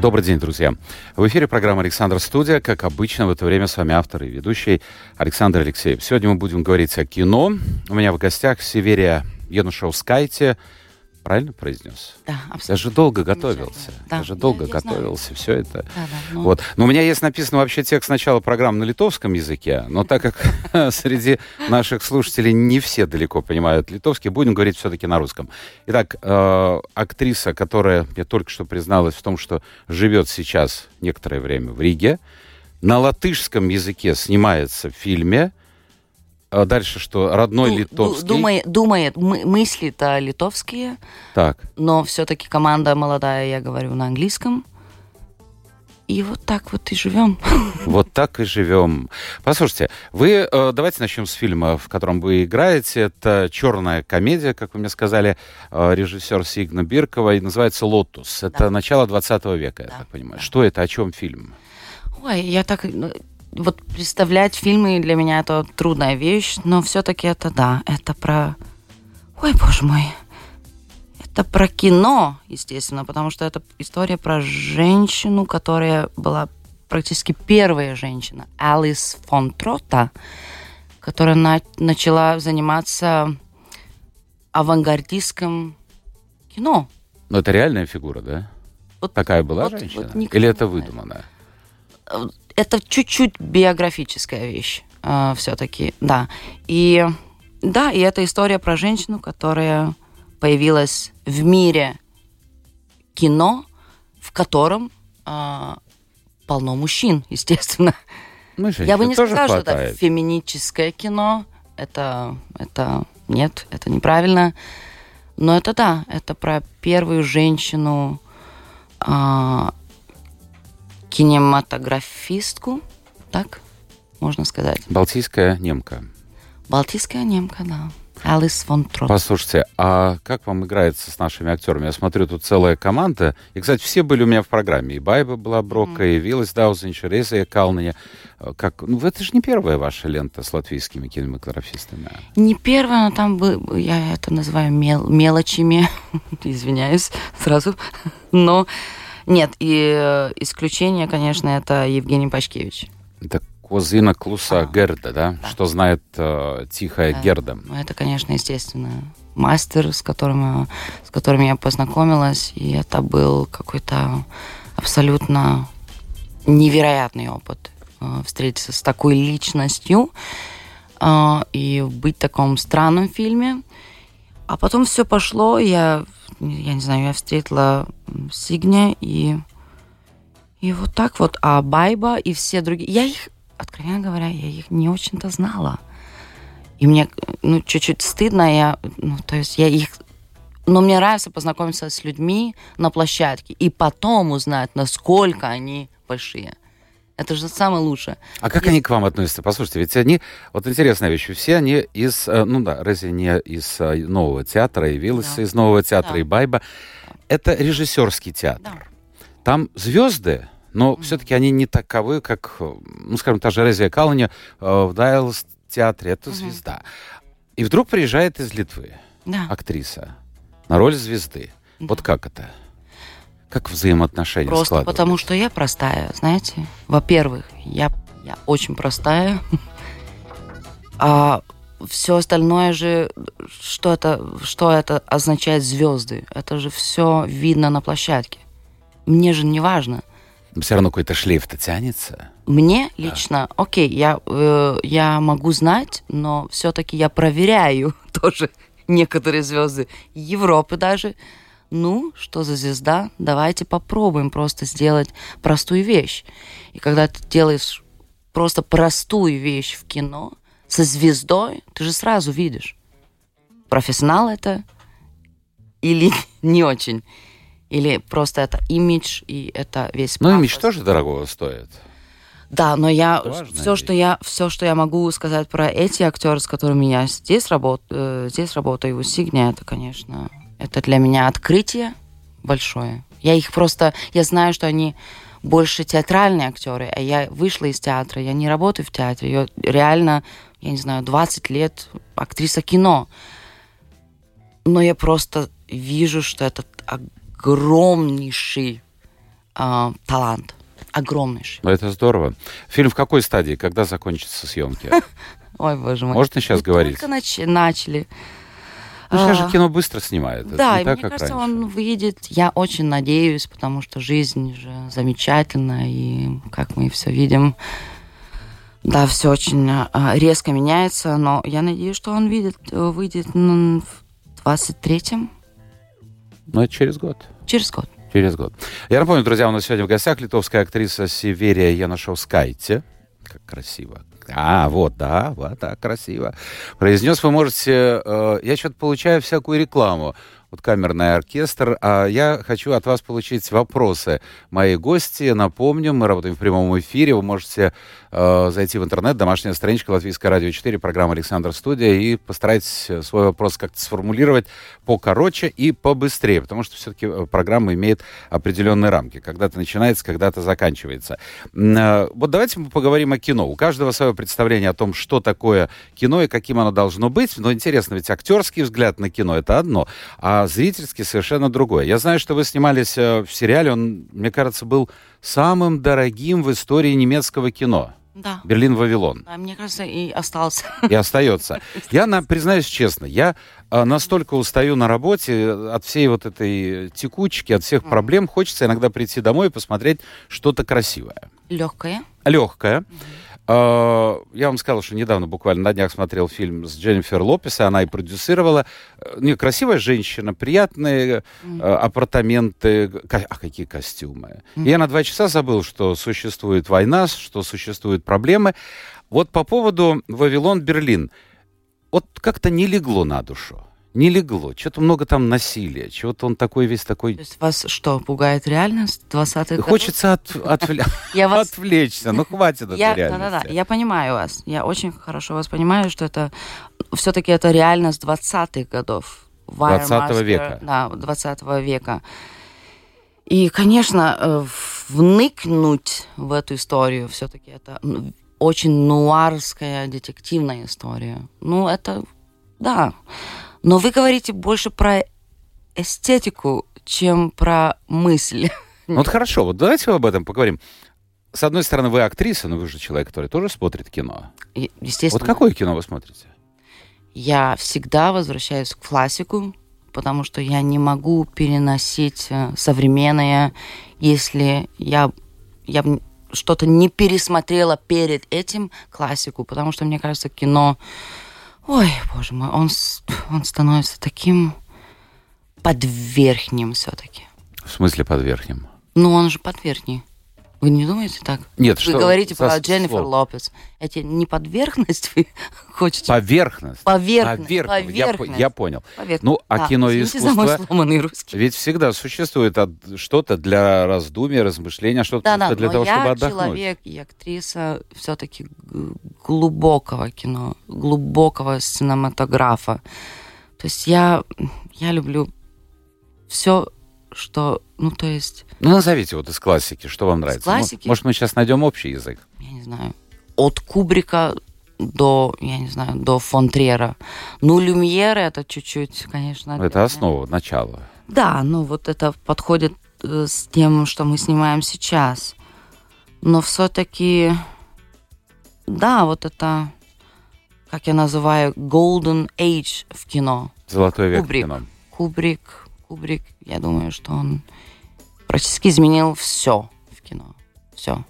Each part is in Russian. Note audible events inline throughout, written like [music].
Добрый день, друзья. В эфире программа «Александр Студия». Как обычно, в это время с вами автор и ведущий Александр Алексеев. Сегодня мы будем говорить о кино. У меня в гостях Северия Янушевскайте, Правильно произнес? Да, абсолютно. Я же долго готовился. Да, я же долго я- я готовился. Все это. Да, да, ну. Вот. Но у меня есть написан вообще текст начала программы на литовском языке, но так как [laughs] среди наших слушателей не все далеко понимают литовский, будем говорить все-таки на русском. Итак, э, актриса, которая мне только что призналась в том, что живет сейчас некоторое время в Риге, на латышском языке снимается в фильме. А дальше что? Родной Ду- литовский. Думает, думает мы- мысли-то литовские, Так. но все-таки команда молодая, я говорю на английском. И вот так вот и живем. [laughs] Вот так и живем. Послушайте, вы э, давайте начнем с фильма, в котором вы играете. Это черная комедия, как вы мне сказали, э, режиссер Сигна Биркова, и называется Лотус. Это Да. начало 20 века, я Да, так понимаю. да. Что это, о чем фильм? Ой, я так... Вот представлять фильмы для меня это трудная вещь, но все-таки это да, это про... Ой, боже мой. Это про кино, естественно, потому что это история про женщину, которая была практически первая женщина, Алис фон Трота, которая на- начала заниматься авангардистским кино. Ну, это реальная фигура, да? Вот- Такая была вот- женщина? вот никто Или это выдуманная? Это чуть-чуть биографическая вещь все-таки, да. И да, и это история про женщину, которая появилась в мире кино, в котором а, полно мужчин, [laughs] естественно. Ну, Я бы не сказала, что это хватает. феминическое кино. Это, это нет, это неправильно. Но это да, это про первую женщину а, кинематографистку, так можно сказать. Балтийская немка. Балтийская немка, да. Алис фон Трот. Послушайте, а как вам играется с нашими актерами? Я смотрю, тут целая команда. И, кстати, все были у меня в программе. И Байба была Брока, и Виллас Даузенч, и Реза Калнания. Как... Ну, это же не первая ваша лента с латвийскими кинематографистами. Не первая, но там был, я это называю мел- мелочами, [laughs] извиняюсь сразу, но нет, и э, исключение, конечно, это Евгений Пашкевич. Это Козина Клуса А. Герда, да? Да. Что знает э, тихая Да. Герда. Ну, это, конечно, естественно, мастер, с которым, я- с которым я познакомилась, и это был какой-то абсолютно невероятный опыт э, встретиться с такой личностью э, и быть в таком странном фильме. А потом все пошло, я, я не знаю, я встретила Сигня и и вот так вот. А Байба и все другие, я их, откровенно говоря, я их не очень-то знала. И мне, ну, чуть-чуть стыдно, я, ну, то есть я их... Но мне нравится познакомиться с людьми на площадке и потом узнать, насколько они большие. Это же самое лучшее. А как Если- они к вам относятся? Послушайте, ведь они... Вот интересная вещь. Все они из... э, Ну да, Рези не из э, Нового театра, и Виллас Да. из Нового театра, Да. и Байба. Это режиссерский театр. Да. Там звезды, но все-таки они не таковы, как, э, ну, скажем, та же Резия Калани в Дайлс театре. Это звезда. И вдруг приезжает из Литвы Да. актриса на роль звезды. Вот как это? Как взаимоотношения Просто потому, что я простая, знаете. Во-первых, я, я очень простая. [laughs] А все остальное же, что это, что это означает звезды? Это же все видно на площадке. Мне же не важно. Все равно какой-то шлейф-то тянется. Мне лично, окей, я, э, я могу знать, но все-таки я проверяю [laughs] тоже некоторые звезды Европы даже. Ну, что за звезда? Давайте попробуем просто сделать простую вещь. И когда ты делаешь просто простую вещь в кино со звездой, ты же сразу видишь, профессионал это или [laughs] не очень. Или просто это имидж, и это весь Ну, имидж тоже дорогого стоит. Да, но я Важная все, что я все, что я могу сказать про эти актеры, с которыми я здесь работаю, здесь работаю у Сигня, это, конечно, это для меня открытие большое. Я их просто, я знаю, что они больше театральные актеры, а я вышла из театра, я не работаю в театре, я реально, я не знаю, 20 лет актриса кино. Но я просто вижу, что это огромнейший а, талант. Огромнейший. Это здорово. Фильм в какой стадии? Когда закончатся съемки? [laughs] Ой, боже мой. Можно сейчас говорить? Только нач- начали. Ну, сейчас А, же кино быстро снимает. Да, не и так, мне как кажется, раньше. он выйдет. Я очень надеюсь, потому что жизнь же замечательна, и как мы все видим, да, все очень а, резко меняется, но я надеюсь, что он видит, выйдет в 23-м, Ну, это через год. через год. Через год. Я напомню, друзья, у нас сегодня в гостях литовская актриса Северия Янашовскайте. Как красиво. А, вот, да, вот так красиво. Произнес вы можете... э, я что-то получаю всякую рекламу. Вот камерный оркестр. А я хочу от вас получить вопросы. Мои гости, напомню, мы работаем в прямом эфире. Вы можете э, зайти в интернет, домашняя страничка Латвийское радио 4, программа «Александр Студия», и постарайтесь э, свой вопрос как-то сформулировать покороче и побыстрее, потому что все-таки э, программа имеет определенные рамки. Когда-то начинается, когда-то заканчивается. Э, Вот давайте мы поговорим о кино. У каждого свое представление о том, что такое кино и каким оно должно быть. Но интересно, ведь актерский взгляд на кино — это одно, а зрительский совершенно другое. Я знаю, что вы снимались э, в сериале, он, мне кажется, был самым дорогим в истории немецкого кино. Да. Берлин-Вавилон. А Мне кажется, и остался. И остается. [laughs] Я, на- признаюсь честно, я а, настолько устаю на работе э, от всей вот этой текучки, от всех проблем. Хочется иногда прийти домой и посмотреть что-то красивое. Легкое. Легкое. А, Я вам сказал, что недавно, буквально на днях, смотрел фильм с Дженнифер Лопес, и она и продюсировала. Э, Не, красивая женщина, приятные э, апартаменты. А какие костюмы? И Я на два часа забыл, что существует война, что существуют проблемы. Вот по поводу Вавилон-Берлин. Вот как-то не легло на душу. Не легло. Что-то много там насилия. Чего-то он такой весь такой... То есть вас что, пугает реальность 20-х годов? Хочется от- [laughs] отвлечься. Ну, хватит от Я, реальности. да-да-да, я понимаю вас. Я очень хорошо вас понимаю, что это все-таки это реальность 20-х годов. 20 Wehrmaster, века. Да, 20 века. И, конечно, э, вникнуть в эту историю все-таки это очень нуарская детективная история. Ну, это, да. Но вы говорите больше про эстетику, чем про мысль. Ну, вот хорошо, вот давайте об этом поговорим. С одной стороны, вы актриса, но вы же человек, который тоже смотрит кино. Естественно. Вот какое кино вы смотрите? Я всегда возвращаюсь к классику, потому что я не могу переносить э, современное, если я, я что-то не пересмотрела перед этим классику, потому что мне кажется, кино, ой, боже мой, он, он становится таким подверхним все-таки. В смысле под верхним? Ну, он же подверхний. Вы не думаете так? Нет, Вы что... говорите про Дженнифер слово? Лопес. Это не подверхность вы [laughs] хотите? Поверхность. Поверхность, Поверхность. Поверхность. я понял. Поверхность. Ну, а Да, кино и искусство... русский. Ведь всегда существует от- что-то для раздумия, размышления, что-то Да, да, для того, я чтобы отдохнуть. человек и актриса все-таки глубокого кино, глубокого синематографа. То есть я, я люблю все, что, ну, то есть, Ну, назовите вот из классики, что вам нравится. Классики? Может, мы сейчас найдем общий язык. я не знаю, от Кубрика до, я не знаю, до фон Триера. Ну, Люмьера это чуть-чуть, конечно. Это отдельно. основа, начало. Да, ну вот это подходит э, с тем, что мы снимаем сейчас. Но все-таки, да, вот это, как я называю, golden age в кино. Золотой век Кубрик. кино. Кубрик, Кубрик, я думаю, что он практически изменил все в кино. Все.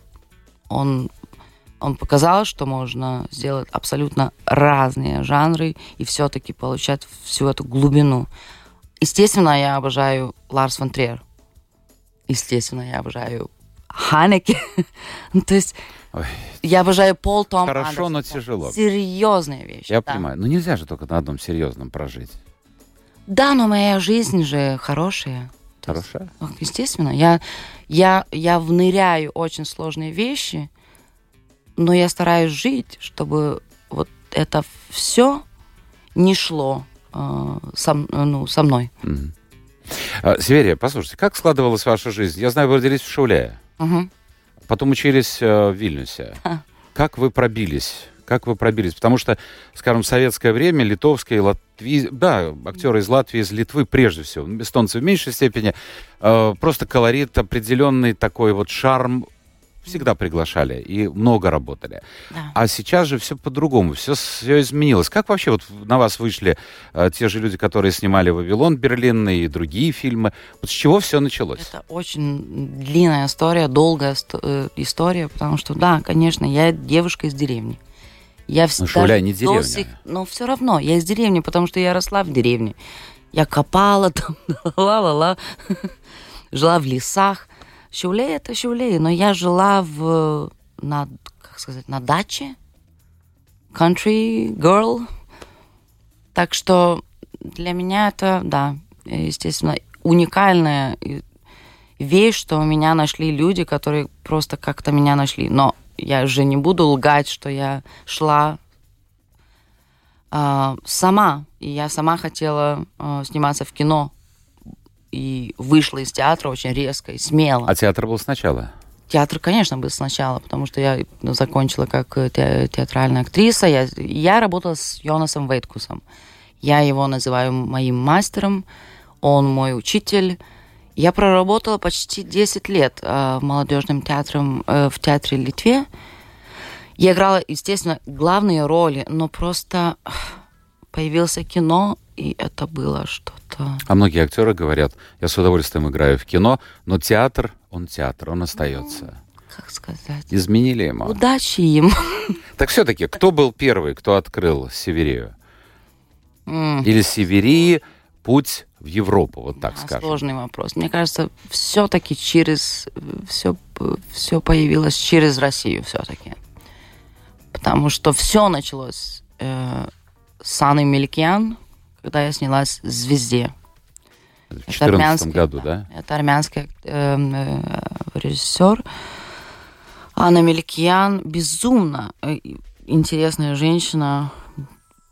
Он, он показал, что можно сделать абсолютно разные жанры и все-таки получать всю эту глубину. Естественно, я обожаю Ларс фон Триер. Естественно, я обожаю Ханеке. [laughs] Ну, То есть Ой, я обожаю Пол Том Хорошо, но Андерсон. тяжело. Серьезные вещи. Я да. понимаю. Ну, нельзя же только на одном серьезном прожить. Да, но моя жизнь же хорошая. То есть, Естественно, я, я, я вныряю очень сложные вещи, но я стараюсь жить, чтобы вот это все не шло э, со, ну, со мной. Мгм. А, Северия, послушайте, как складывалась ваша жизнь? Я знаю, вы родились в Шауле, Мгм. потом учились э, в Вильнюсе. Ха. Как вы пробились? Как вы пробились? Потому что, скажем, в советское время литовские, латви... да, актеры из Латвии, из Литвы прежде всего, ну, эстонцы в меньшей степени, э, просто колорит определенный такой вот шарм всегда приглашали и много работали. Да. А сейчас же все по-другому, все, все изменилось. Как вообще вот на вас вышли э, те же люди, которые снимали «Вавилон» Берлинный и другие фильмы? Вот с чего все началось? Это очень длинная история, долгая э, история, потому что, да, конечно, я девушка из деревни. Я всегда Шауляй не деревня. сих- Но все равно, я из деревни, потому что я росла в деревне. Я копала [laughs] там, ла-ла-ла, жила в лесах. Щеулей это щеулей, но я жила в, на, как сказать, на даче. Country girl. Так что для меня это, да, естественно, уникальная вещь, что у меня нашли люди, которые просто как-то меня нашли. Но я же не буду лгать, что я шла а, сама. И я сама хотела а, сниматься в кино. И вышла из театра очень резко и смело. А театр был сначала? Театр, конечно, был сначала, потому что я закончила как э, те- театральная актриса. Я, я работала с Йонасом Вейткусом. Я его называю моим мастером, он мой учитель. Я проработала почти 10 лет э, в молодежном театре, э, в театре Литве. Я играла, естественно, главные роли, но просто появился кино, и это было что-то... А многие актеры говорят, я с удовольствием играю в кино, но театр, он театр, он остается. Как сказать? Изменили ему. Удачи им. [laughs] Так все-таки, кто был первый, кто открыл Северию? Или Северии путь в Европу, вот так Да, скажем? Сложный вопрос. Мне кажется, все-таки через все, все появилось через Россию все-таки. Потому что все началось э, с Анны Меликиан, когда я снялась в «Звезде». В Это 2014 армянский, году, да? Это армянский э, э, режиссер. Анна Меликиян безумно э, интересная женщина,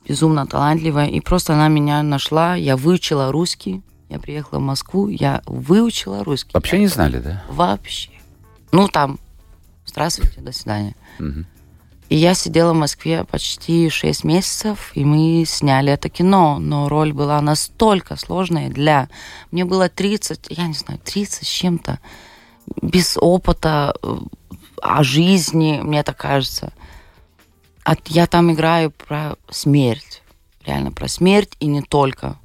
безумно талантливая. И просто она меня нашла, я выучила русский. Я приехала в Москву, я выучила русский. Вообще не знали, да? Вообще. Ну, там, здравствуйте, до свидания. И я сидела в Москве почти 6 месяцев, и мы сняли это кино, но роль была настолько сложная для... Мне было 30, я не знаю, 30 с чем-то, без опыта э, о жизни, мне так кажется. А я там играю про смерть, реально про смерть и не только.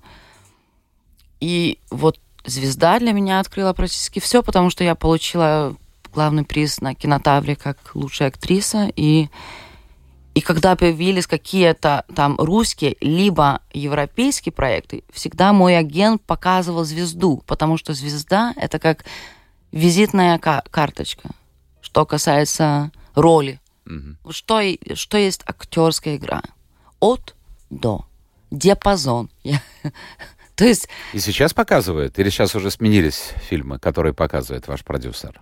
И вот звезда для меня открыла практически все, потому что я получила главный приз на кинотавре как лучшая актриса. И, и когда появились какие-то там русские, либо европейские проекты, всегда мой агент показывал звезду, потому что звезда — это как визитная ка- карточка, что касается роли. Мгм. Что, что есть актерская игра? От до. Диапазон. [laughs] То есть И сейчас показывают? Или сейчас уже сменились фильмы, которые показывает ваш продюсер?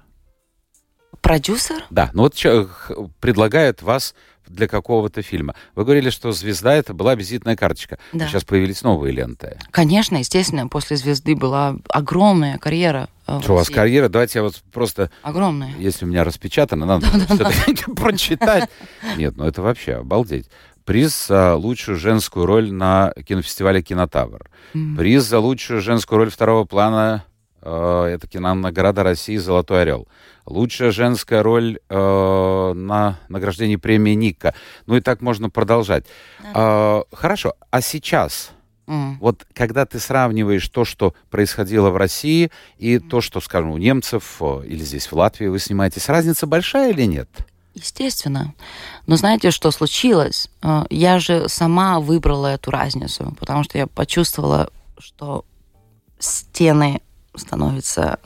Продюсер Да, ну вот х- предлагает вас для какого-то фильма. Вы говорили, что «Звезда» — это была визитная карточка. Да. Сейчас появились новые ленты. Конечно, естественно, после звезды была огромная карьера. э, Что у вас карьера? Давайте я вот просто, Огромная. если у меня распечатано, надо все-таки [laughs] прочитать. Нет, ну это вообще обалдеть. Приз за лучшую женскую роль на кинофестивале «Кинотавр». Приз за лучшую женскую роль второго плана это кинонаграда России «Золотой орел». Лучшая женская роль э, на награждении премии Ника. Ну и так можно продолжать. Э, хорошо, а сейчас, М. вот когда ты сравниваешь то, что происходило в России, и то, что, скажем, у немцев э, или здесь в Латвии вы снимаетесь, разница большая или нет? Естественно. Но знаете, что случилось? Э, Я же сама выбрала эту разницу, потому что я почувствовала, что стены становятся,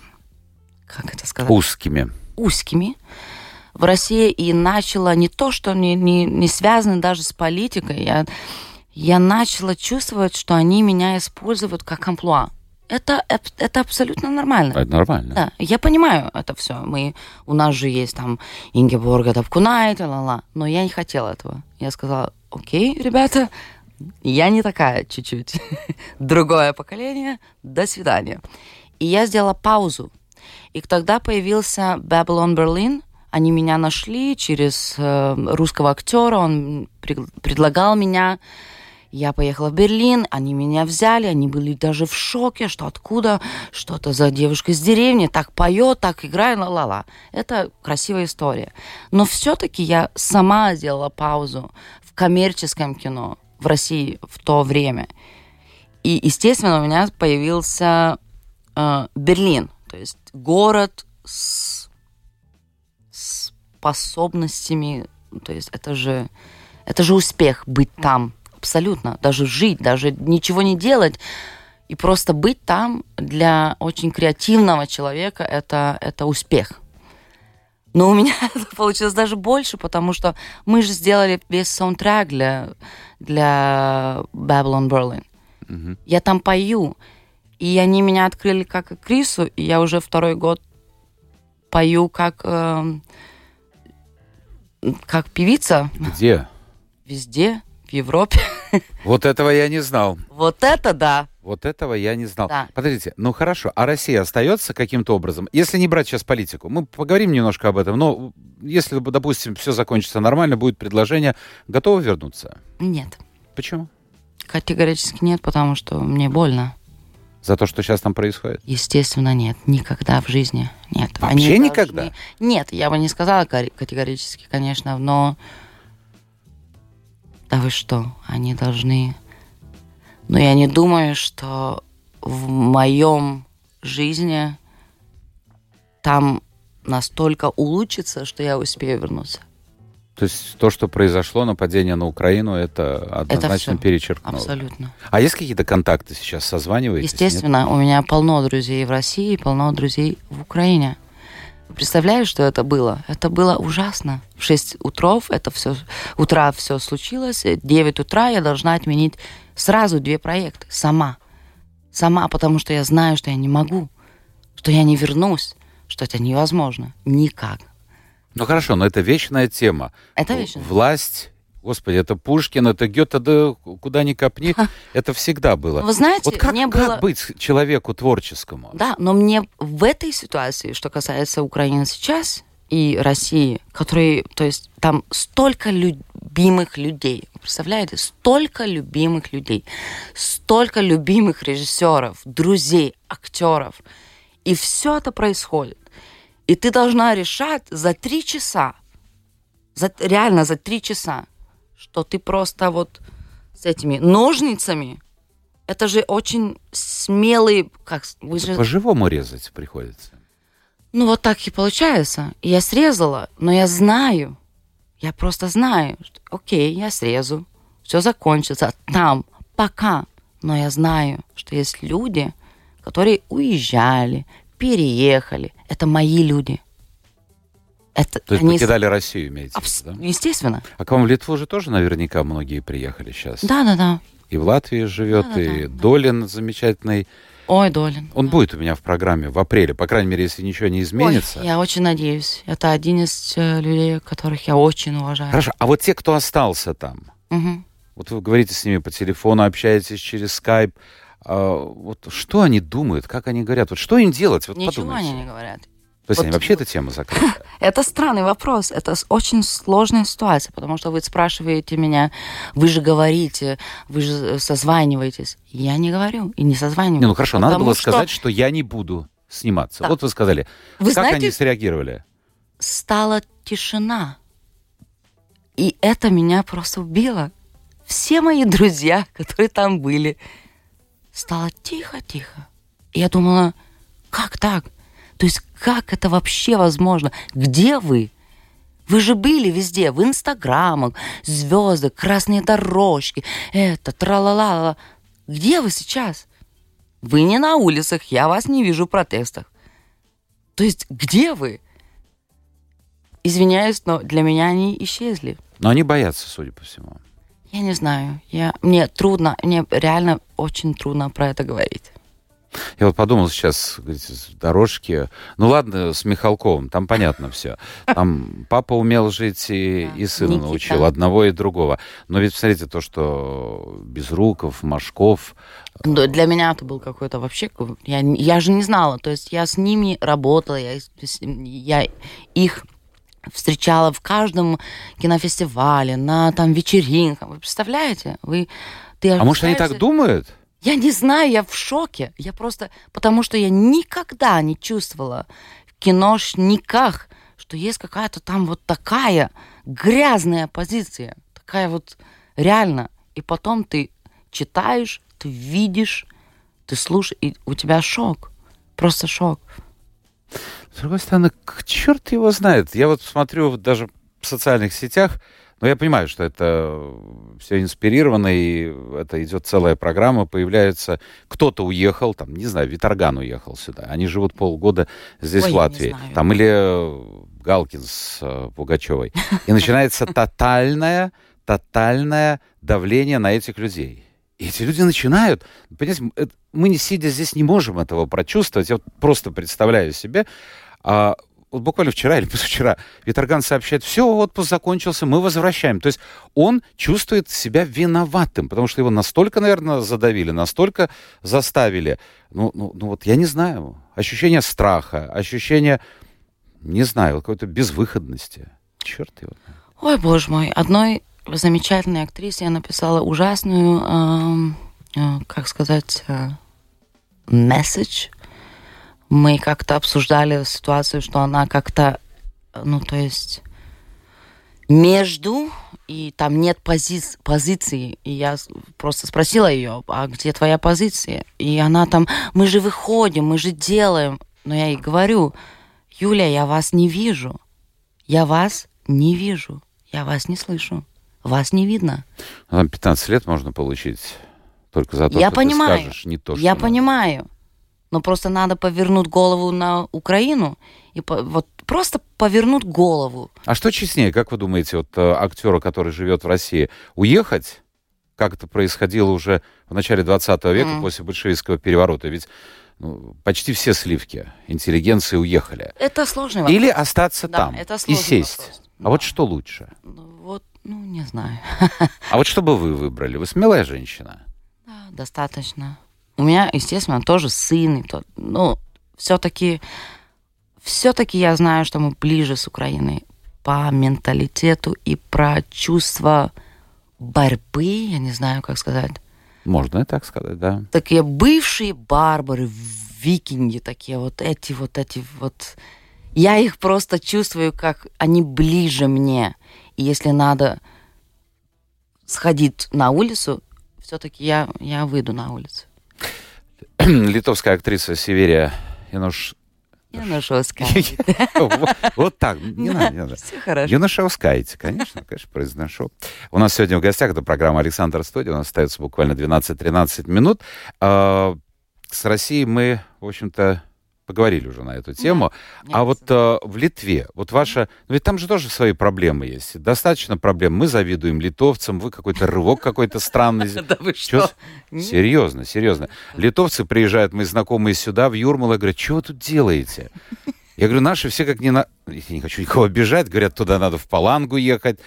как это сказать, Узкими. узкими в России и начала не то, что не, не, не связано даже с политикой, я, я начала чувствовать, что они меня используют как амплуа. Это, это абсолютно нормально. Это нормально. Да, я понимаю это все. Мы, у нас же есть там Ингеборга Тапкунайт, ла-ла. Но я не хотела этого. Я сказала, окей, ребята, я не такая чуть-чуть. [laughs] Другое поколение. До свидания. И я сделала паузу. И тогда появился Babylon Berlin. Они меня нашли через э, русского актера. Он предлагал меня. Я поехала в Берлин, они меня взяли, они были даже в шоке, что откуда что-то за девушка из деревни, так поет, так играет, ла-ла-ла. Это красивая история. Но все-таки я сама сделала паузу в коммерческом кино в России в то время. И, естественно, у меня появился э, Берлин, то есть город с способностями, то есть это же, это же успех быть там, абсолютно, даже жить, даже ничего не делать, и просто быть там для очень креативного человека это, это успех. Но у меня [laughs] это получилось даже больше, потому что мы же сделали весь саундтрек для, для Babylon Berlin. Мгм. Я там пою. И они меня открыли как актрису, и я уже второй год пою как, эм, как певица Где? везде, в Европе. [laughs] Вот этого я не знал. Вот это да. Вот этого я не знал. Да. Подождите, ну хорошо, а Россия остается каким-то образом? Если не брать сейчас политику, мы поговорим немножко об этом, но если, допустим, все закончится нормально, будет предложение, готовы вернуться? Нет. Почему? Категорически нет, потому что мне больно. За то, что сейчас там происходит? Естественно, нет. Никогда в жизни. Нет. Вообще Они никогда? должны- Нет, я бы не сказала категорически, конечно, но... Да вы что? Они должны... Но я не думаю, что в моем жизни там настолько улучшится, что я успею вернуться. То есть то, что произошло, нападение на Украину, это однозначно всё. перечеркнуло. Абсолютно. А есть какие-то контакты сейчас? Созваниваетесь? Естественно, у меня полно друзей в России, полно друзей в Украине. Представляешь, что это было? Это было ужасно. В 6 утров это все, утра все случилось. В 9 утра я должна отменить сразу две проекты. Сама. Сама, потому что я знаю, что я не могу. Что я не вернусь. Что это невозможно. Никак. Ну хорошо, но это вечная тема. Это вечная. Власть, господи, это Пушкин, это Гёте, да куда ни копни, это всегда было. Вы знаете, Вот как, мне как было... быть человеку творческому? Да, но мне в этой ситуации, что касается Украины сейчас и России, которые, то есть там столько любимых людей, представляете, столько любимых людей, столько любимых режиссеров, друзей, актеров, и все это происходит. И ты должна решать за три часа, за, реально за три часа, что ты просто вот с этими ножницами, это же очень смелый, как вы же По-живому резать приходится. ну, вот так и получается. Я срезала, но я знаю, я просто знаю, что, окей, я срезу, все закончится там, пока. Но я знаю, что есть люди, которые уезжали, переехали. Это мои люди. Это То есть они... покидали Россию, имеете в Абс- виду, да? Естественно. А к вам в Литву же тоже наверняка многие приехали сейчас. Да, да, да. И в Латвии живет, Да-да-да, и да. Долин замечательный. Ой, Долин. Он да. будет у меня в программе в апреле, по крайней мере, если ничего не Ой, изменится. я очень надеюсь. Это один из э, людей, которых я очень уважаю. Хорошо, а вот те, кто остался там, Мгм. вот вы говорите с ними по телефону, общаетесь через скайп, а, вот что они думают, как они говорят, вот что им делать, вот Ничего подумайте. они не говорят. То есть Вот- они вообще эта тема закрыта. [laughs] Это странный вопрос. Это очень сложная ситуация, потому что вы спрашиваете меня, вы же говорите, вы же э, созваниваетесь. Я не говорю и не созваниваюсь. Не, ну хорошо, надо было что сказать, что я не буду сниматься. Да. Вот вы сказали. Вы как знаете, они среагировали? стала тишина. И это меня просто убило. Все мои друзья, [laughs] которые там были, стало тихо-тихо. Я думала, как так? То есть как это вообще возможно? Где вы? Вы же были везде, в инстаграмах, звезды, красные дорожки, это, тра-ла-ла. Где вы сейчас? Вы не на улицах, я вас не вижу в протестах. То есть где вы? Извиняюсь, но для меня они исчезли. Но они боятся, судя по всему. Я не знаю. Я, мне трудно, мне реально очень трудно про это говорить. Я вот подумал сейчас, говорите, дорожки. Ну ладно, с Михалковым, там понятно все. Там папа умел жить и, и сына Никита. научил, одного и другого. Но ведь посмотрите, то, что Безруков, Машков, Да, Для меня это был какой-то вообще... Я, я же не знала. То есть я с ними работала, я, я их встречала в каждом кинофестивале, на там вечеринках. Вы представляете? Вы, ты А может, они так думают? Я не знаю, я в шоке. Я просто... Потому что я никогда не чувствовала в киношниках, что есть какая-то там вот такая грязная позиция. Такая вот реально. И потом ты читаешь, ты видишь, ты слушаешь, и у тебя шок. Просто шок. С другой стороны, к черт его знает. Я вот смотрю вот даже в социальных сетях, но я понимаю, что это все инспирировано, и это идет целая программа, появляется... Кто-то уехал, там, не знаю, Виторган уехал сюда. Они живут полгода здесь, Ой, в Латвии. Там или э, Галкин с э, Пугачевой. И начинается [laughs] тотальное, тотальное давление на этих людей. И эти люди начинают, понимаете, мы не сидя здесь не можем этого прочувствовать. Я вот просто представляю себе, а, вот буквально вчера или [laughs] позавчера Виторган сообщает, все, отпуск закончился, мы возвращаем. То есть он чувствует себя виноватым, потому что его настолько, наверное, задавили, настолько заставили. Ну, ну, ну вот я не знаю. Ощущение страха, ощущение, не знаю, какой-то безвыходности. Черт его. Ой, боже мой, одной замечательной актрисе я написала ужасную, эм, э, как сказать, э, месседж. Мы как-то обсуждали ситуацию, что она как-то, ну, то есть между, и там нет пози- позиции. И я просто спросила ее, а где твоя позиция? И она там, мы же выходим, мы же делаем. Но я ей говорю, Юля, я вас не вижу. Я вас не вижу. Я вас не слышу. Вас не видно. Ну, Там 15 лет можно получить только за то, Я что понимаю. ты скажешь не то, что Я надо. понимаю. Но просто надо повернуть голову на Украину и по- вот просто повернуть голову. А что честнее, как вы думаете, вот э, актеру, который живет в России, уехать, как это происходило уже в начале 20 века Мгм. после большевистского переворота? Ведь ну, почти все сливки интеллигенции уехали. Это сложный вопрос. Или остаться Да, там это и сесть. вопрос. А Да. вот что лучше? Ну, Вот, ну, не знаю. А вот что бы вы выбрали? Вы смелая женщина. Да, достаточно. У меня, естественно, тоже сын. И то, ну, все-таки, все-таки я знаю, что мы ближе с Украиной по менталитету и про чувство борьбы, я не знаю, как сказать. Можно и так сказать, да. Такие бывшие барбары, викинги такие, вот эти, вот эти вот. Я их просто чувствую, как они ближе мне. И если надо сходить на улицу, все-таки я, я выйду на улицу. [clears throat] Литовская актриса Северия Януш... Янушевская. [laughs] Вот так, не надо, не надо. Все хорошо. Янушевскайте, конечно, конечно, произношу. У нас сегодня в гостях, это программа «Александр Студия», у нас остается буквально 12-13 минут. А, С Россией мы, в общем-то, поговорили уже на эту тему. А вот э, в Литве, вот ваша... Ну ведь там же тоже свои проблемы есть. Достаточно проблем. Мы завидуем литовцам, вы какой-то рывок какой-то странный. [laughs] Да вы что? Серьезно, серьезно. Литовцы приезжают, мои знакомые сюда, в Юрмало, и говорят, что вы тут делаете? [laughs] Я говорю, наши все как не на... Я не хочу никого обижать, говорят, туда надо в Палангу ехать.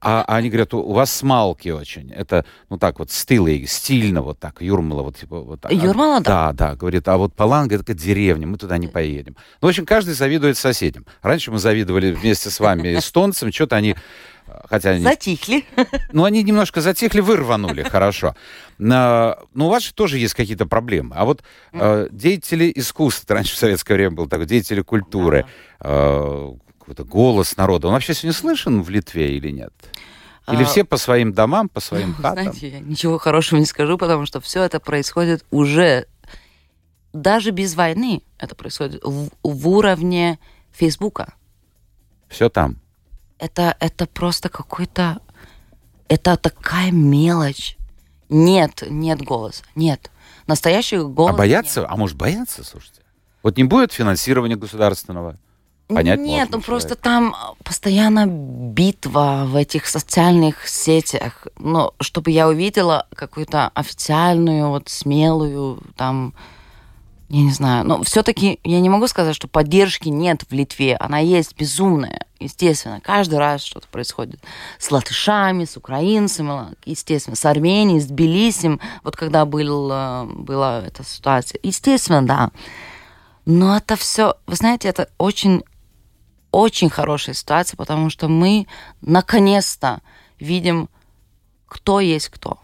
А, а они говорят, у, вас смалки очень. Это, ну так вот, стилы, стильно вот так, Юрмала вот типа вот так. Юрмала, да. Да, да, говорит, а вот Паланга это деревня, мы туда не поедем. Ну, в общем, каждый завидует соседям. Раньше мы завидовали вместе с вами эстонцам, что-то они... Хотя они Затихли. ну, они немножко затихли, вы рванули, хорошо. На- Но у вас же тоже есть какие-то проблемы. А вот э, деятели искусства, раньше в советское время был такой, деятели культуры, э, какой-то голос народа, он вообще сегодня слышен в Литве или нет? Или А, все по своим домам, по своим [laughs] хатам? Знаете, я ничего хорошего не скажу, потому что все это происходит уже даже без войны. Это происходит в, в уровне Фейсбука. Все там. Это, это просто какой-то... Это такая мелочь. Нет, нет голоса. Нет. Настоящий голос А боятся? А может боятся, слушайте? Вот не будет финансирования государственного? Понять Нет, можно ну просто человека. там постоянно битва в этих социальных сетях. Но чтобы я увидела какую-то официальную, вот смелую, там, я не знаю, но все-таки я не могу сказать, что поддержки нет в Литве. Она есть безумная, естественно. Каждый раз что-то происходит с латышами, с украинцами, естественно, с Арменией, с Тбилисием. Вот когда был, э, была эта ситуация. Естественно, да. Но это все, вы знаете, это очень, очень хорошая ситуация, потому что мы наконец-то видим, кто есть кто.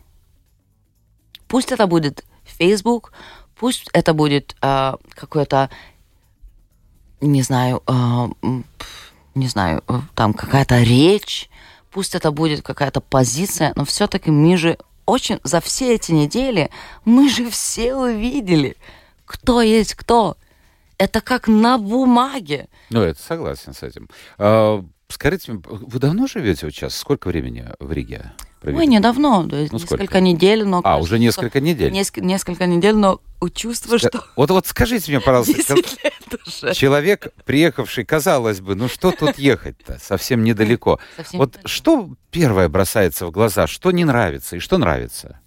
Пусть это будет Facebook, Пусть это будет э, какой-то, не знаю, э, не знаю, э, там какая-то речь, пусть это будет какая-то позиция, но все-таки мы же очень за все эти недели мы же все увидели, кто есть кто. Это как на бумаге. Ну, это согласен с этим. А, скажите, вы давно живете вот сейчас? Сколько времени в Риге? провели? Ой, недавно, то есть ну, несколько сколько? недель, но... А, уже несколько недель? Неск- несколько недель, но чувство, что... Вот, вот скажите мне, пожалуйста, человек, приехавший, казалось бы, ну что тут ехать-то, совсем недалеко. Совсем вот недалеко. что первое бросается в глаза, что не нравится и что нравится?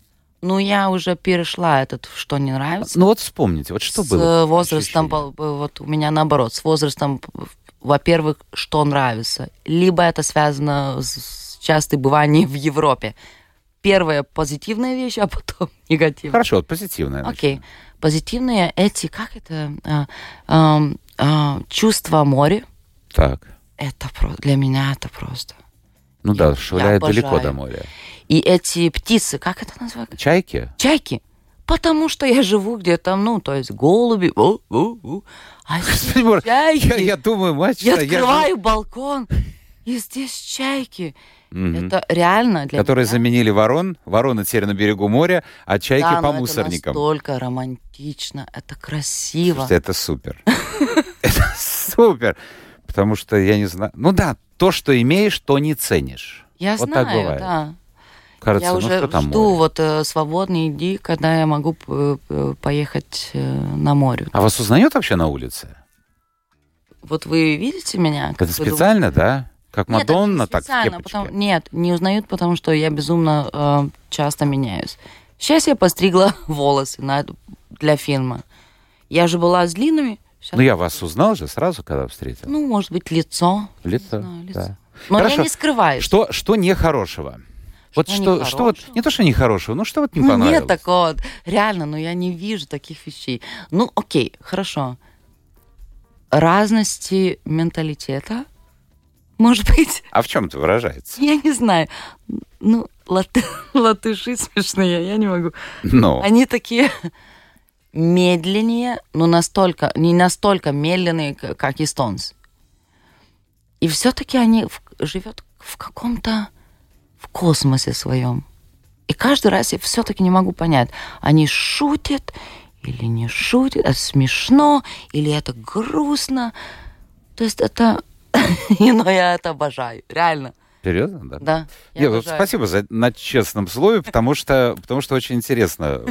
Ну, я уже перешла этот, что не нравится. Ну вот вспомните, вот что с было? С возрастом, ощущение? вот у меня наоборот, с возрастом, во-первых, что нравится. Либо это связано с частое бывание в Европе. Первая позитивная вещь, а потом [laughs] негативная. Хорошо, вот позитивная. Окей. Okay. Позитивные эти, как это, а, а, а, чувство моря. Так. Это про, для меня это просто. Ну да, швыряет далеко до моря. И эти птицы, как это называется? Чайки? Чайки. Потому что я живу где-то, ну, то есть голуби. У, у, у. А [laughs] здесь чайки. Я, я думаю, мать, я открываю я... балкон, и здесь чайки. Угу. Это реально для Которые меня... заменили ворон. Вороны теперь на берегу моря, а чайки да, по мусорникам. это настолько романтично, это красиво. Слушайте, это супер. [laughs] Это супер. Потому что, я не знаю... Ну да, то, что имеешь, то не ценишь. Я вот знаю, так бывает. да. Кажется, я ну, уже жду море? вот э, свободные дни, когда я могу э, э, поехать э, на море. А вас узнают вообще на улице? Вот вы видите меня? Это специально, думаете? да? Как нет, Мадонна, так в кепочке? Потому, нет, не узнают, потому что я безумно э, часто меняюсь. Сейчас я постригла [laughs] волосы на, для фильма. Я же была с длинными. Ну, я вас узнал же сразу, когда встретил. Ну, может быть, лицо. Лицо, знаю, лицо. да. Но Хорошо. я не скрываюсь. Что, что нехорошего? Вот что, что вот, не то, что нехорошего, ну что вот не понравилось? Нет такого, реально, но я не вижу таких вещей. Ну, окей, хорошо. Разности менталитета [laughs] – может быть. А в чем это выражается? Я не знаю. Ну, латы, латыши [laughs] смешные, я не могу. Но. Они такие медленнее, но настолько, не настолько медленные, как эстонцы. И все-таки они в, живет в каком-то в космосе своем. И каждый раз я все-таки не могу понять, они шутят или не шутят, это смешно или это грустно. То есть это [laughs] но я это обожаю, реально. Серьезно, да? Да. Нет, вот спасибо за на честном слове, потому что, потому что очень интересно.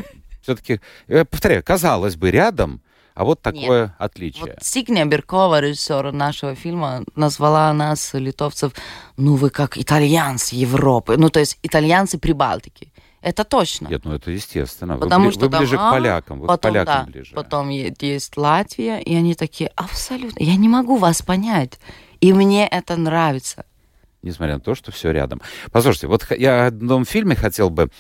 Все-таки, я повторяю, казалось бы, рядом, а вот такое Нет. отличие. Вот Сигния Беркова, режиссер нашего фильма, назвала нас, литовцев, ну вы как итальянцы Европы, ну то есть итальянцы Прибалтики. Это точно. Нет, ну это естественно. Потому вы, что вы ближе там, к полякам, вы потом, к полякам да, ближе. Потом есть Латвия, и они такие, абсолютно, я не могу вас понять. И мне это нравится. Несмотря на то, что все рядом. Послушайте, вот я о одном фильме хотел бы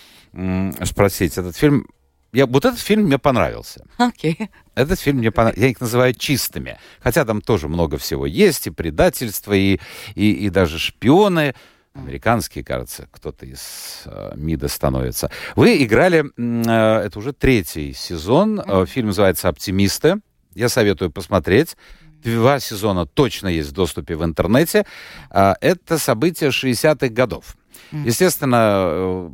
спросить. Этот фильм я, вот этот фильм мне понравился. Okay. Этот фильм мне понравился. Я их называю чистыми. Хотя там тоже много всего есть. И предательство, и, и, и даже шпионы. Американские, кажется, кто-то из э, МИДа становится. Вы играли, э, это уже третий сезон. Э, фильм называется «Оптимисты». Я советую посмотреть. Два сезона точно есть в доступе в интернете. А, это события 60-х годов. Естественно, э,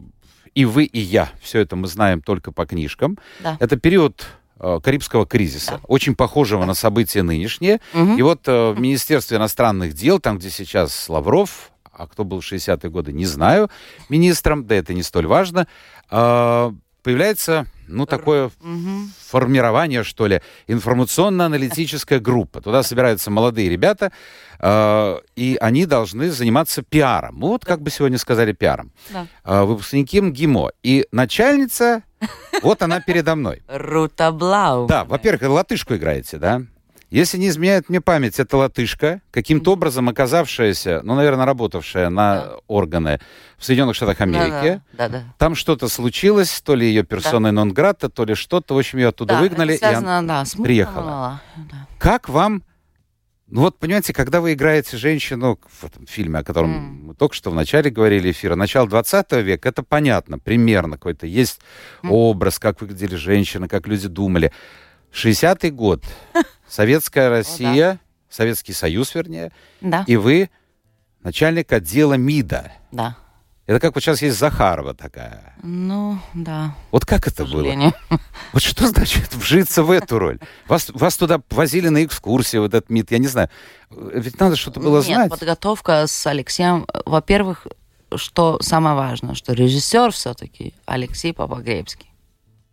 и вы, и я, все это мы знаем только по книжкам. Да. Это период э, Карибского кризиса, да. очень похожего на события нынешние. Угу. И вот э, в Министерстве иностранных дел, там, где сейчас Лавров, а кто был в 60-е годы, не знаю, министром, да это не столь важно, появляется, ну, такое Мгм. формирование, что ли, информационно-аналитическая группа. Туда собираются молодые ребята, э, и они должны заниматься пиаром. Ну, Вот, как бы сегодня сказали, пиаром. Да. Э, выпускники МГИМО. И начальница, вот она передо мной. [laughs] Рута Блау. Да, во-первых, латышку играете, да? Если не изменяет мне память, это латышка, каким-то образом оказавшаяся, ну, наверное, работавшая на Да. органы в Соединенных Штатах Америки. Да, да. Там что-то случилось, то ли ее персоной нон-грата, то ли что-то. В общем, ее оттуда Да, выгнали. это и она- связано, да, с приехала. да. Как вам... Ну вот, понимаете, когда вы играете женщину в этом фильме, о котором М. мы только что в начале говорили эфира, начало 20 века, это понятно, примерно какой-то есть М. образ, как выглядели женщины, как люди думали. 60-й год, [laughs] Советская Россия, Советский Союз, вернее, Да, и вы начальник отдела МИДа. да. Это как вот сейчас есть Захарова такая. Ну, да, Вот как это было? [laughs] Вот что значит вжиться в эту роль? Вас, вас туда возили на экскурсии, вот этот МИД, я не знаю. Ведь надо что-то было Нет, знать. подготовка с Алексеем, во-первых, что самое важное, что режиссер все-таки Алексей Попогребский.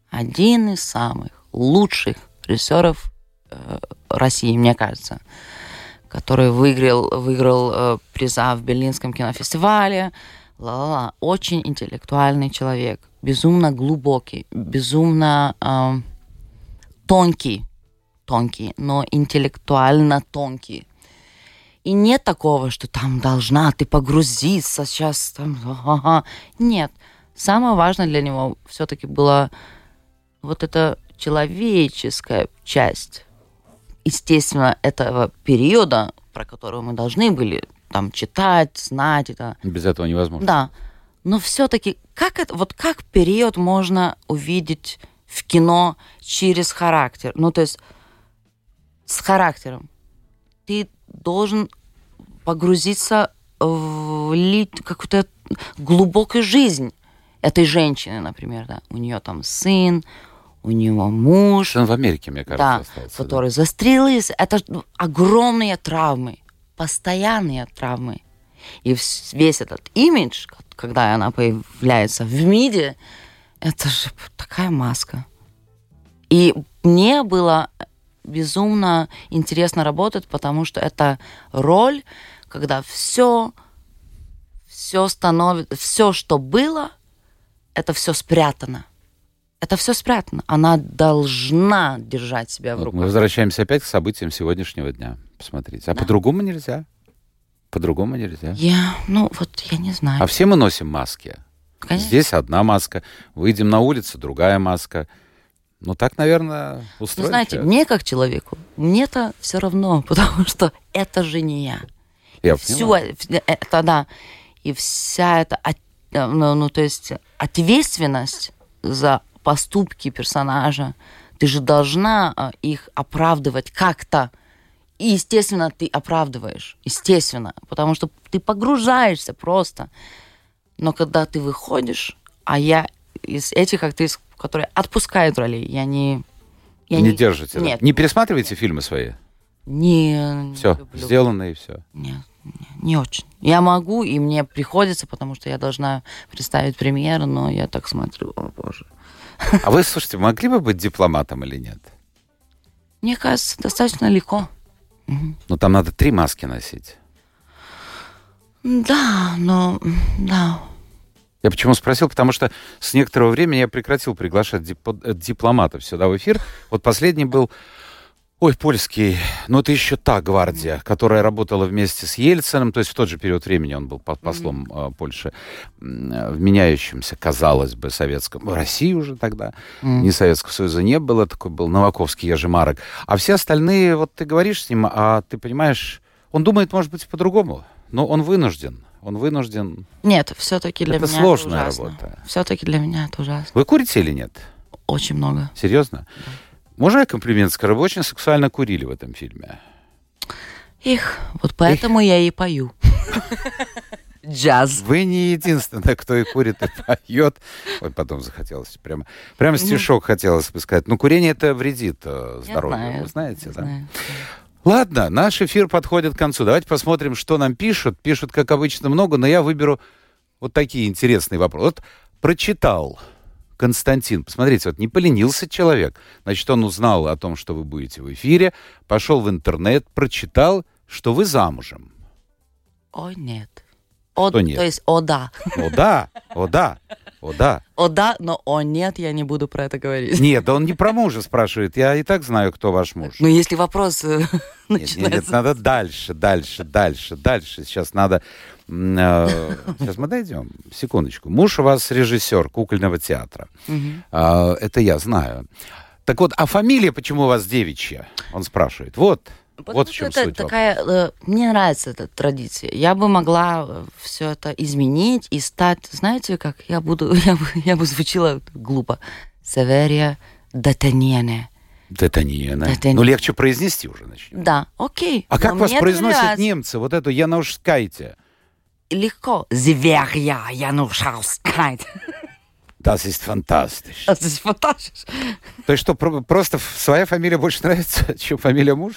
Один из самых лучших режиссеров э, России, мне кажется, который выиграл, выиграл э, приза в Берлинском кинофестивале. Ла-ла-ла. Очень интеллектуальный человек, безумно глубокий, безумно эм, тонкий, тонкий, но интеллектуально тонкий. И нет такого, что там должна ты погрузиться сейчас. Там. Нет. Самое важное для него все-таки была вот эта человеческая часть, естественно, этого периода, про который мы должны были там читать, знать это. Без этого невозможно. Да. Но все-таки как это, вот как период можно увидеть в кино через характер? Ну, то есть с характером. Ты должен погрузиться в какую-то глубокую жизнь этой женщины, например, да. У нее там сын, у него муж, Он в Америке, мне кажется, да, остался. да. которые застрелились. Это ж огромные травмы, постоянные травмы. И весь этот имидж, когда она появляется в МИДе, это же такая маска. И мне было безумно интересно работать, потому что это роль, когда все, все становится, все, что было, это все спрятано. Это все спрятано. Она должна держать себя в руках. мы возвращаемся опять к событиям сегодняшнего дня. Посмотрите. А по-другому нельзя. По-другому нельзя. Я, ну, вот я не знаю. А все мы носим маски. Конечно. Здесь одна маска. Выйдем на улицу, другая маска. Ну, так, наверное, Вы устроен знаете, человек. мне как человеку, мне-то все равно, [laughs] потому что это же не я. Я Всю э- это, да, и вся эта, э, ну, ну, то есть ответственность за поступки персонажа, ты же должна э, их оправдывать как-то. И, естественно, ты оправдываешь. Естественно. Потому что ты погружаешься просто. Но когда ты выходишь, а я из этих актрис, которые отпускают роли, я не... Я не, держите. да? Нет. Не пересматриваете фильмы свои? Не... Все, люблю. сделано и все. Нет, не, не очень. Я могу, и мне приходится, потому что я должна представить премьеру, но я так смотрю, о боже. А вы, слушайте, могли бы быть дипломатом или нет? Мне кажется, достаточно легко. Мгм. Ну, там надо три маски носить. Да, но... Да. Я почему спросил? Потому что с некоторого времени я прекратил приглашать дип- э, дипломатов сюда в эфир. Вот последний был, ой, польский, ну это еще та гвардия, которая работала вместе с Ельциным, то есть в тот же период времени он был по- послом э, Польши, э, в меняющемся, казалось бы, советском, в России уже тогда, М. ни Советского Союза не было, такой был Новаковский Ежемарок. А все остальные, вот ты говоришь с ним, а ты понимаешь, он думает, может быть, по-другому, но он вынужден. Он вынужден. Нет, все-таки для Это меня сложная это ужасно. работа. Все-таки для меня это ужасно. Вы курите или нет? Очень много. Серьезно? Можно я комплимент скажу? Вы очень сексуально курили в этом фильме. Их, вот поэтому я и пою. Джаз. Вы не единственная, кто и курит, и поет. Ой, потом захотелось. Прямо, прямо стишок хотелось бы сказать. Но курение это вредит э, здоровью. Вы знаете, да? Ладно, наш эфир подходит к концу. Давайте посмотрим, что нам пишут. Пишут, как обычно, много, но я выберу вот такие интересные вопросы. Вот прочитал Константин. Посмотрите, вот не поленился человек. Значит, он узнал о том, что вы будете в эфире, пошел в интернет, прочитал, что вы замужем. О, нет. О, Что нет? То есть, о, да. О да, о да, о да. О, да, но о, нет, я не буду про это говорить. Нет, да он не про мужа спрашивает. Я и так знаю, кто ваш муж. Ну, если вопрос э, Нет, нет, нет, начинается... надо дальше, дальше, дальше, дальше. Сейчас надо... э, Сейчас мы дойдем. Секундочку. Муж у вас режиссер кукольного театра. А, Это я знаю. Так вот, а фамилия почему у вас девичья? Он спрашивает. Вот, Потому вот в чем это суть. такая... э, мне нравится эта традиция. Я бы могла все это изменить и стать... Знаете, как я буду... [laughs] Я бы, я бы звучила глупо. Северия Датаньене. Детани- Ну, легче произнести уже начнем. Да, окей. А как вас произносят нравится. немцы? Вот эту Янушскайте. Легко. Зверя Янушаускайт. Das ist fantastisch. Das ist fantastisch. То есть что, про- просто своя фамилия больше нравится, [laughs] чем фамилия мужа?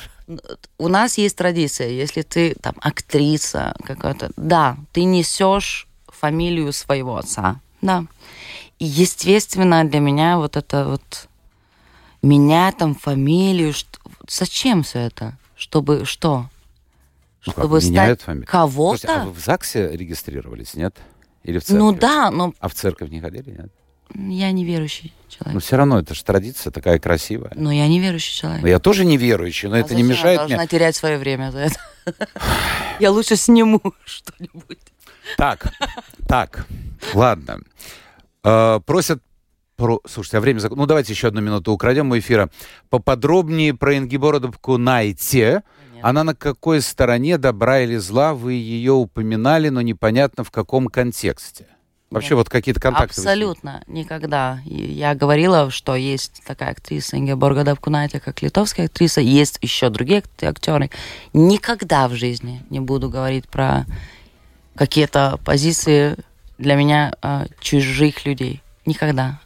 У нас есть традиция, если ты там актриса какая-то, да, ты несешь фамилию своего отца, да. И естественно для меня вот это вот менять там фамилию, что- зачем все это? Чтобы что? Ну как, Чтобы стать фамилию? кого-то? Слушайте, а вы в ЗАГСе регистрировались, нет? Или в церкви? ну да, но А в церковь не ходили, нет? я не верующий Но человек. все равно это же традиция такая красивая. Но я не верующий человек. Но я тоже не верующий, но А это не зачем я мешает должна мне... терять свое время за это. Я лучше сниму [laughs] что-нибудь. Так, так, ладно. Э, Просят про... Слушайте, а время... зак- Ну, давайте еще одну минуту украдем у эфира. Поподробнее про Ингибородовку Найте. Она на какой стороне добра или зла? Вы ее упоминали, но непонятно в каком контексте. Вообще Нет. вот какие-то контакты. Абсолютно, никогда. Я говорила, что есть такая актриса Ингеборга Давкунайте, как литовская актриса, есть еще другие ак- актеры. Никогда в жизни не буду говорить про какие-то позиции для меня э, чужих людей. Никогда.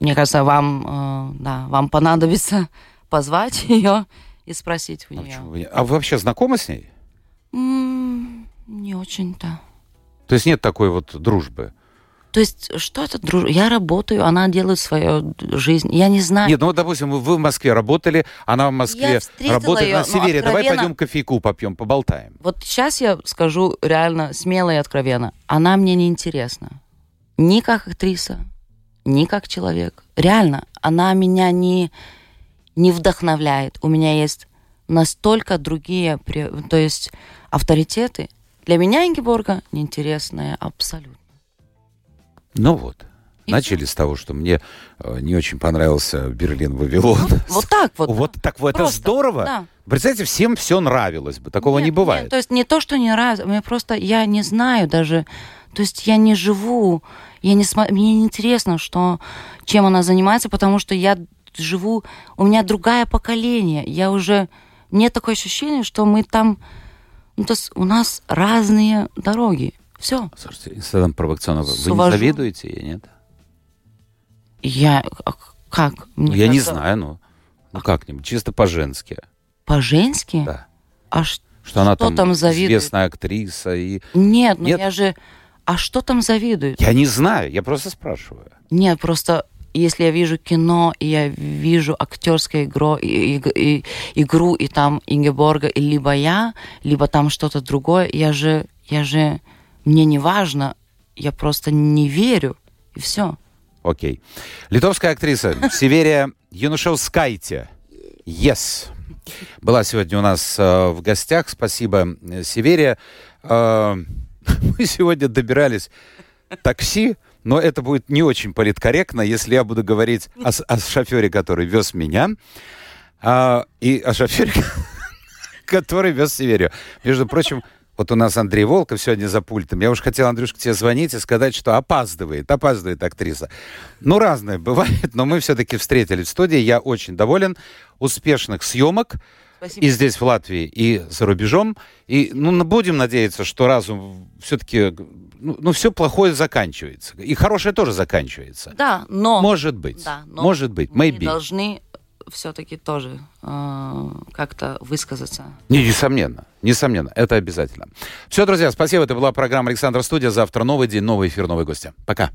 Мне кажется, вам, э, да, вам понадобится [laughs] позвать ее и спросить у А, нее. вы а вы вообще знакомы с ней? М, не очень-то. То есть нет такой вот дружбы? То есть, что это дружба? Я работаю, она делает свою жизнь. Я не знаю. Нет, ну вот, допустим, вы в Москве работали, она в Москве работает её, на ну, севере. Давай откровенно- пойдем кофейку попьем, поболтаем. Вот сейчас я скажу реально смело и откровенно. Она мне не интересна. Ни как актриса, ни как человек. Реально, она меня не, не вдохновляет. У меня есть настолько другие, то есть авторитеты. Для меня Ингеборга неинтересная абсолютно. Ну вот. И Начали с того, что мне э, не очень понравился Берлин Вавилон. Вот так вот. Вот так вот, это здорово. да. Представляете, всем все нравилось бы. Такого Нет, не бывает. нет, то есть не то, что не нравится, мне просто я не знаю даже, то есть я не живу, я не мне не интересно, что чем она занимается, потому что я живу, у меня другое поколение, я уже мне такое ощущение, что мы там, ну, то есть у нас разные дороги, все. Слушайте, Инстаграм провокационного. Вы не завидуете ей, нет? Я а как? Мне я не кажется, знаю, ну, ну как-нибудь, чисто по-женски. По-женски? Да. А ш- Что она Что там, там завидует? известная актриса. И... Нет, ну Нет? я же, а что там завидует? Я не знаю, я просто спрашиваю. Нет, просто если я вижу кино, и я вижу актерскую игру, и, и- и- игру, и там Ингеборга, и либо я, либо там что-то другое, я же, я же, мне не важно, я просто не верю, и все. Окей. Литовская актриса [laughs] Северия Янушевскайте. Yes. Была сегодня у нас э, в гостях. Спасибо, э, Северия. Э, [laughs] мы сегодня добирались такси, но это будет не очень политкорректно, если я буду говорить о, о шофере, который вез меня, а, и о шофере, [laughs] который вез Северию. Между прочим, вот у нас Андрей Волков сегодня за пультом. Я уж хотел, Андрюшка, тебе звонить и сказать, что опаздывает, опаздывает актриса. Ну, разное [laughs] бывает, но мы все-таки встретились в студии. Я очень доволен. Успешных съемок Спасибо. и здесь, в Латвии, и за рубежом. И, ну, будем надеяться, что разум все-таки... Ну, все плохое заканчивается. И хорошее тоже заканчивается. Да, но, Может быть. да, но Может быть. мы Maybe. должны все-таки тоже э, как-то высказаться. Не, несомненно. Несомненно. Это обязательно. Все, друзья, спасибо. Это была программа «Александр Студия». Завтра новый день, новый эфир, новые гости. Пока.